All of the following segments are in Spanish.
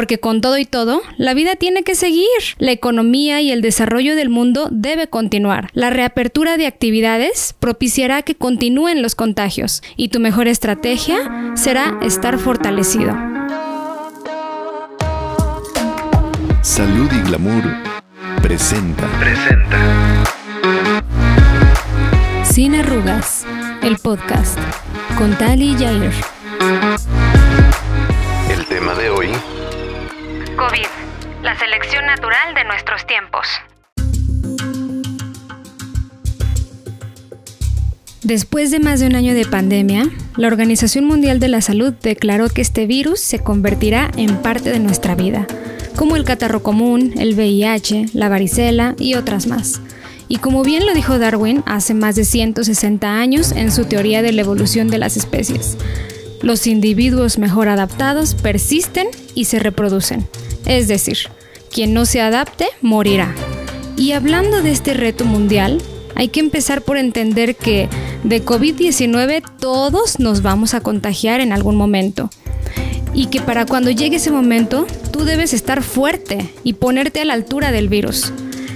porque con todo y todo, la vida tiene que seguir. La economía y el desarrollo del mundo debe continuar. La reapertura de actividades propiciará que continúen los contagios y tu mejor estrategia será estar fortalecido. Salud y Glamour presenta. Presenta. Sin arrugas, el podcast con Tali Jair. El tema de hoy. COVID, la selección natural de nuestros tiempos. Después de más de un año de pandemia, la Organización Mundial de la Salud declaró que este virus se convertirá en parte de nuestra vida, como el catarro común, el VIH, la varicela y otras más. Y como bien lo dijo Darwin hace más de 160 años en su teoría de la evolución de las especies, los individuos mejor adaptados persisten y se reproducen. Es decir, quien no se adapte morirá. Y hablando de este reto mundial, hay que empezar por entender que de COVID-19 todos nos vamos a contagiar en algún momento. Y que para cuando llegue ese momento, tú debes estar fuerte y ponerte a la altura del virus.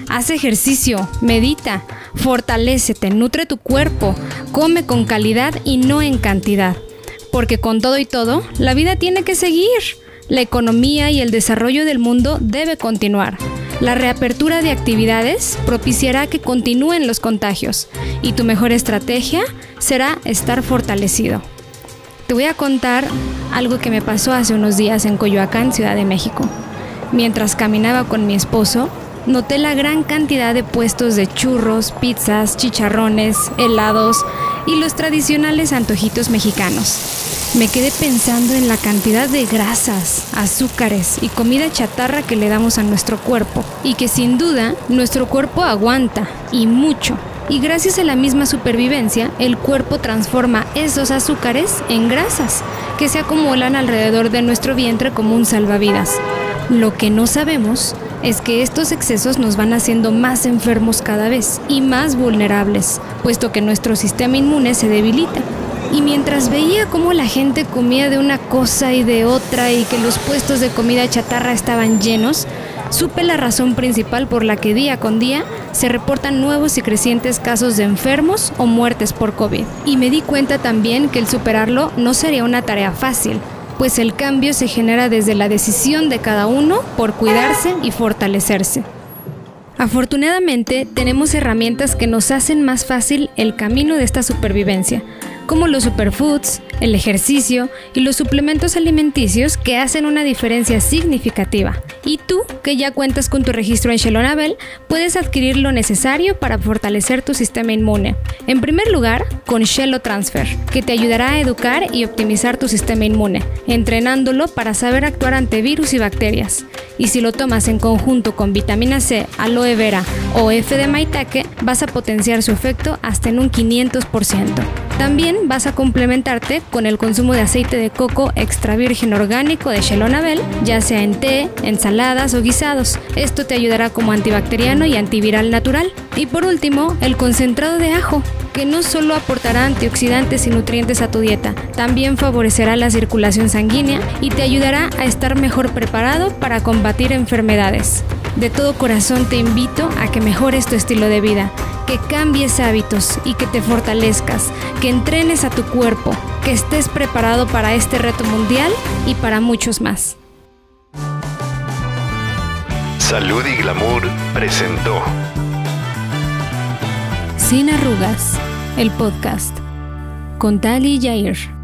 Haz ejercicio, medita, fortalécete, nutre tu cuerpo, come con calidad y no en cantidad. Porque con todo y todo, la vida tiene que seguir. La economía y el desarrollo del mundo debe continuar. La reapertura de actividades propiciará que continúen los contagios y tu mejor estrategia será estar fortalecido. Te voy a contar algo que me pasó hace unos días en Coyoacán, Ciudad de México. Mientras caminaba con mi esposo, noté la gran cantidad de puestos de churros, pizzas, chicharrones, helados y los tradicionales antojitos mexicanos. Me quedé pensando en la cantidad de grasas, azúcares y comida chatarra que le damos a nuestro cuerpo y que sin duda nuestro cuerpo aguanta y mucho. Y gracias a la misma supervivencia, el cuerpo transforma esos azúcares en grasas que se acumulan alrededor de nuestro vientre como un salvavidas. Lo que no sabemos es que estos excesos nos van haciendo más enfermos cada vez y más vulnerables, puesto que nuestro sistema inmune se debilita. Y mientras veía cómo la gente comía de una cosa y de otra y que los puestos de comida chatarra estaban llenos, supe la razón principal por la que día con día se reportan nuevos y crecientes casos de enfermos o muertes por COVID. Y me di cuenta también que el superarlo no sería una tarea fácil, pues el cambio se genera desde la decisión de cada uno por cuidarse y fortalecerse. Afortunadamente, tenemos herramientas que nos hacen más fácil el camino de esta supervivencia, como los superfoods, el ejercicio y los suplementos alimenticios que hacen una diferencia significativa. Y tú, que ya cuentas con tu registro en Shelonabel, puedes adquirir lo necesario para fortalecer tu sistema inmune. En primer lugar, con Shelo Transfer, que te ayudará a educar y optimizar tu sistema inmune, entrenándolo para saber actuar ante virus y bacterias. Y si lo tomas en conjunto con vitamina C, aloe vera o F de maitake, vas a potenciar su efecto hasta en un 500%. También vas a complementarte con el consumo de aceite de coco extra virgen orgánico de Shelonabel, ya sea en té, ensaladas o guisados. Esto te ayudará como antibacteriano y antiviral natural. Y por último, el concentrado de ajo, que no solo aportará antioxidantes y nutrientes a tu dieta, también favorecerá la circulación sanguínea y te ayudará a estar mejor preparado para combatir enfermedades. De todo corazón te invito a que mejores tu estilo de vida, que cambies hábitos y que te fortalezcas, que entrenes a tu cuerpo, que estés preparado para este reto mundial y para muchos más. Salud y Glamour presentó Sin arrugas, el podcast con Tali Jair.